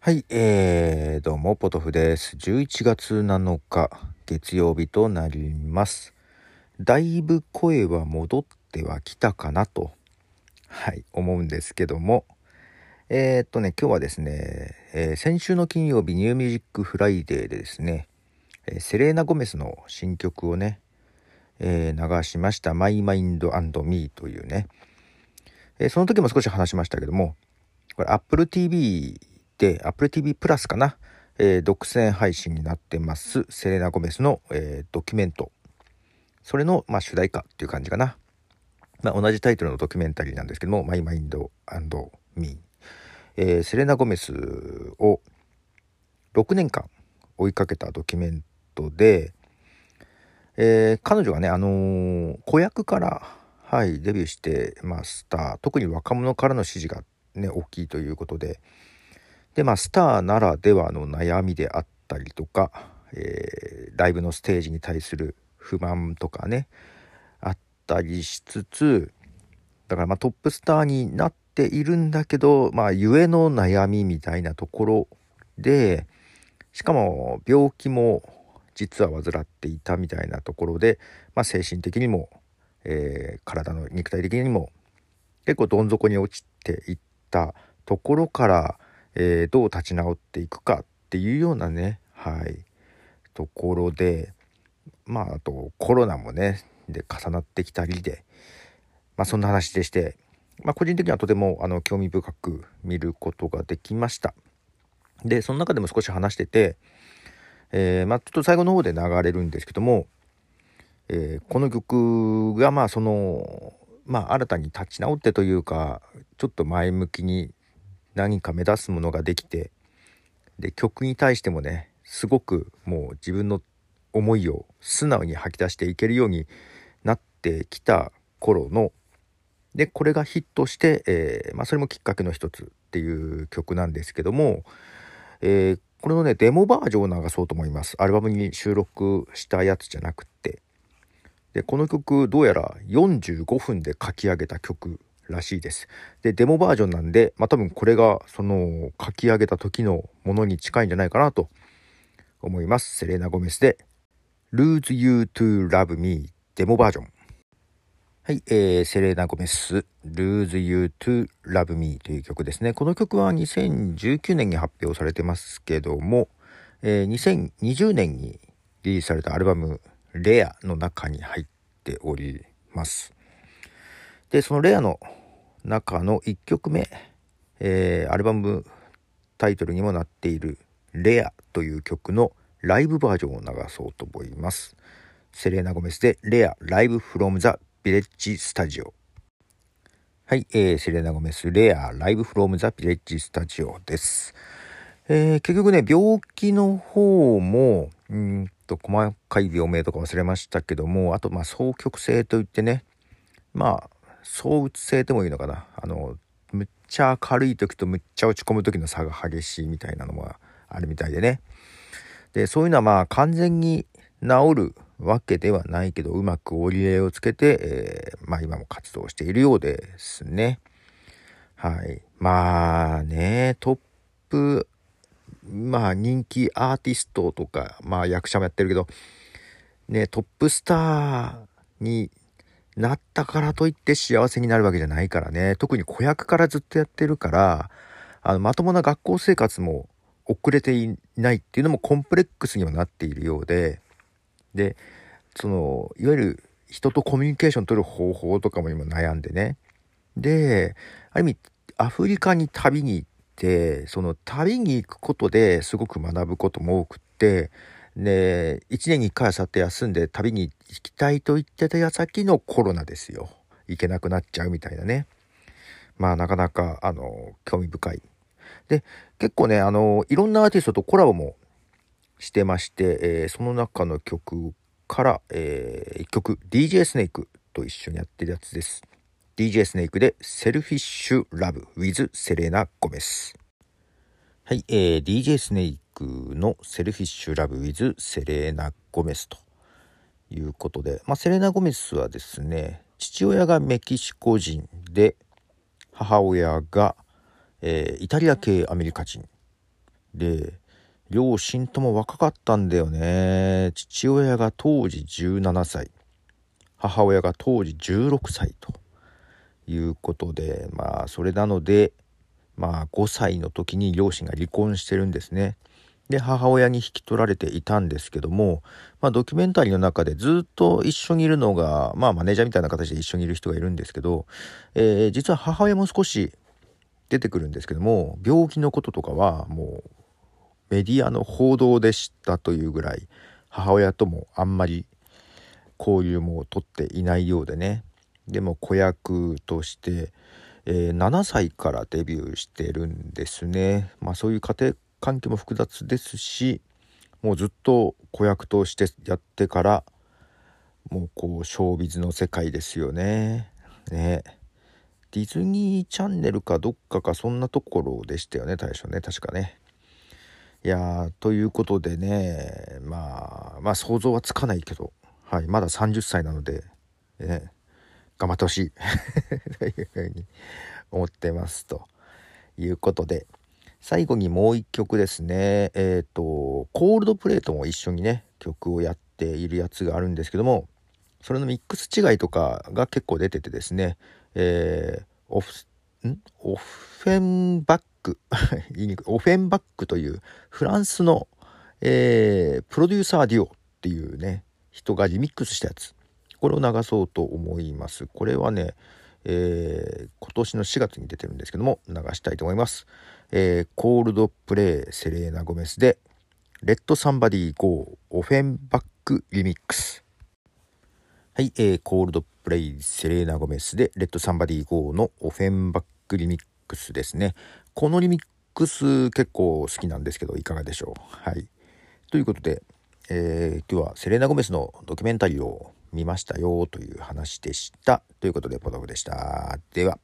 はい、えー、どうも、ポトフです。11月7日、月曜日となります。だいぶ声は戻ってはきたかなと、はい、思うんですけども、えー、っとね、今日はですね、えー先週の金曜日、 New Music Friday でですね、えーセレーナ・ゴメスの新曲をね、え流しました、 My Mind and Me というね、えその時も少し話しましたけども、これ Apple TV で Apple TV プラスかな、えー独占配信になってます。セレナ・ゴメスの、えードキュメント。それの、まあ、主題歌っていう感じかな、まあ、同じタイトルのドキュメンタリーなんですけども「マイ・マインド・アンド・ミー」えーセレナ・ゴメスを6年間追いかけたドキュメントで、えー彼女がね、あのー子役から、はい、デビューしてました。特に若者からの支持が、ね、大きいということでで、まあ、スターならではの悩みであったりとか、えーライブのステージに対する不満とかねあったりしつつだからまあトップスターになっているんだけどまあゆえの悩みみたいなところでしかも病気も実は患っていたみたいなところで、まあ、精神的にも、えー体の肉体的にも結構どん底に落ちていったところから、えーどう立ち直っていくかっていうようなねはいところでまああとコロナもねで重なってきたりでまあそんな話でして、まあ、個人的にはとてもあの興味深く見ることができました。でその中でも少し話してて、えーまあ、ちょっと最後の方で流れるんですけども、えーこの曲がまあそのまあ新たに立ち直ってというかちょっと前向きに何か目指すものができてで曲に対してもねすごくもう自分の思いを素直に吐き出していけるようになってきた頃のでこれがヒットして、えーまあ、それもきっかけの一つっていう曲なんですけども、えーこれのねデモバージョンを流そうと思います。アルバムに収録したやつじゃなくって。でこの曲どうやら45分で書き上げた曲らしいです。でデモバージョンなんで、まあ、多分これがその書き上げた時のものに近いんじゃないかなと思います。セレーナ・ゴメスで「Lose You to Love Me」デモバージョン。はい、えー、セレーナ・ゴメス「Lose You to Love Me」という曲ですね。この曲は2019年に発表されてますけども、えー2020年にリリースされたアルバム「レアの中に入っております。でそのレアの中の1曲目、えーアルバムタイトルにもなっている「レアという曲のライブバージョンを流そうと思います。セレーナ・ゴメスで「レアライブフロムザビレッジスタジオ。はい、えーセレーナ・ゴメス「レアライブフロムザビレッジスタジオです。えー結局ね病気の方もうんと細かい病名とか忘れましたけどもあとまあ双極性といってねまあ躁うつ性でもいいのかなあのむっちゃ明るい時とむっちゃ落ち込む時の差が激しいみたいなのもあるみたいでねでそういうのはまあ完全に治るわけではないけどうまく折り合いをつけて、えーまあ今も活動しているようですねはいまあねトップまあ人気アーティストとかまあ役者もやってるけどねトップスターになったからといって幸せになるわけじゃないからね。特に子役からずっとやってるからあのまともな学校生活も遅れていないっていうのもコンプレックスにはなっているようで。でそのいわゆる人とコミュニケーション取る方法とかも今悩んでね。である意味アフリカに旅に行ってその旅に行くことですごく学ぶことも多くってで1年に1回はさって休んで旅に行きたいと言ってた矢先のコロナですよ。行けなくなっちゃうみたいなね。まあなかなかあの興味深い。で結構ねあのいろんなアーティストとコラボもしてまして、えーその中の曲から、え1曲 DJ スネークと一緒にやってるやつです。DJ スネークで「 Selfish Love with セレナ・ゴメス」はい、えー DJ スネークの「 Selfish Love with セレーナ・ゴメス」ということで、まあ、セレーナ・ゴメスはですね父親がメキシコ人で母親が、えーイタリア系アメリカ人で両親とも若かったんだよね父親が当時17歳母親が当時16歳ということでまあそれなのでまあ5歳の時に両親が離婚してるんですね。で母親に引き取られていたんですけども、まあ、ドキュメンタリーの中でずっと一緒にいるのが、まあ、マネージャーみたいな形で一緒にいる人がいるんですけど、えー、実は母親も少し出てくるんですけども病気のこととかはもうメディアの報道でしたというぐらい母親ともあんまり交流も取っていないようでね。でも子役として、えー、7歳からデビューしてるんですね。まあそういう家庭関係も複雑ですしもうずっと子役としてやってからもうこうショービズの世界ですよね。ねディズニーチャンネルかどっかかそんなところでしたよね最初ね確かね。いやということでねまあまあ想像はつかないけど、はい、まだ30歳なので、ね、頑張ってほしい というふうに思ってますということで。最後にもう一曲ですね。えっ、ー、とコールドプレートも一緒にね曲をやっているやつがあるんですけどもそれのミックス違いとかが結構出ててですね、えー、オフん？オフェンバック。オフェンバックというフランスの、えー、プロデューサーデュオっていうね人がリミックスしたやつ。これを流そうと思います。これはね、えー、今年の4月に出てるんですけども流したいと思います。えー、コールドプレイセレーナ・ゴメスで Let Somebody Go Ofenbach Remix。はい、えー、コールドプレイセレーナ・ゴメスでレッド・サンバディ・ゴーのオフェンバック・リミックスですね。このリミックス結構好きなんですけどいかがでしょう？はい。ということで、えー、今日はセレーナ・ゴメスのドキュメンタリーを見ましたよという話でした。ということでポトフでした。では。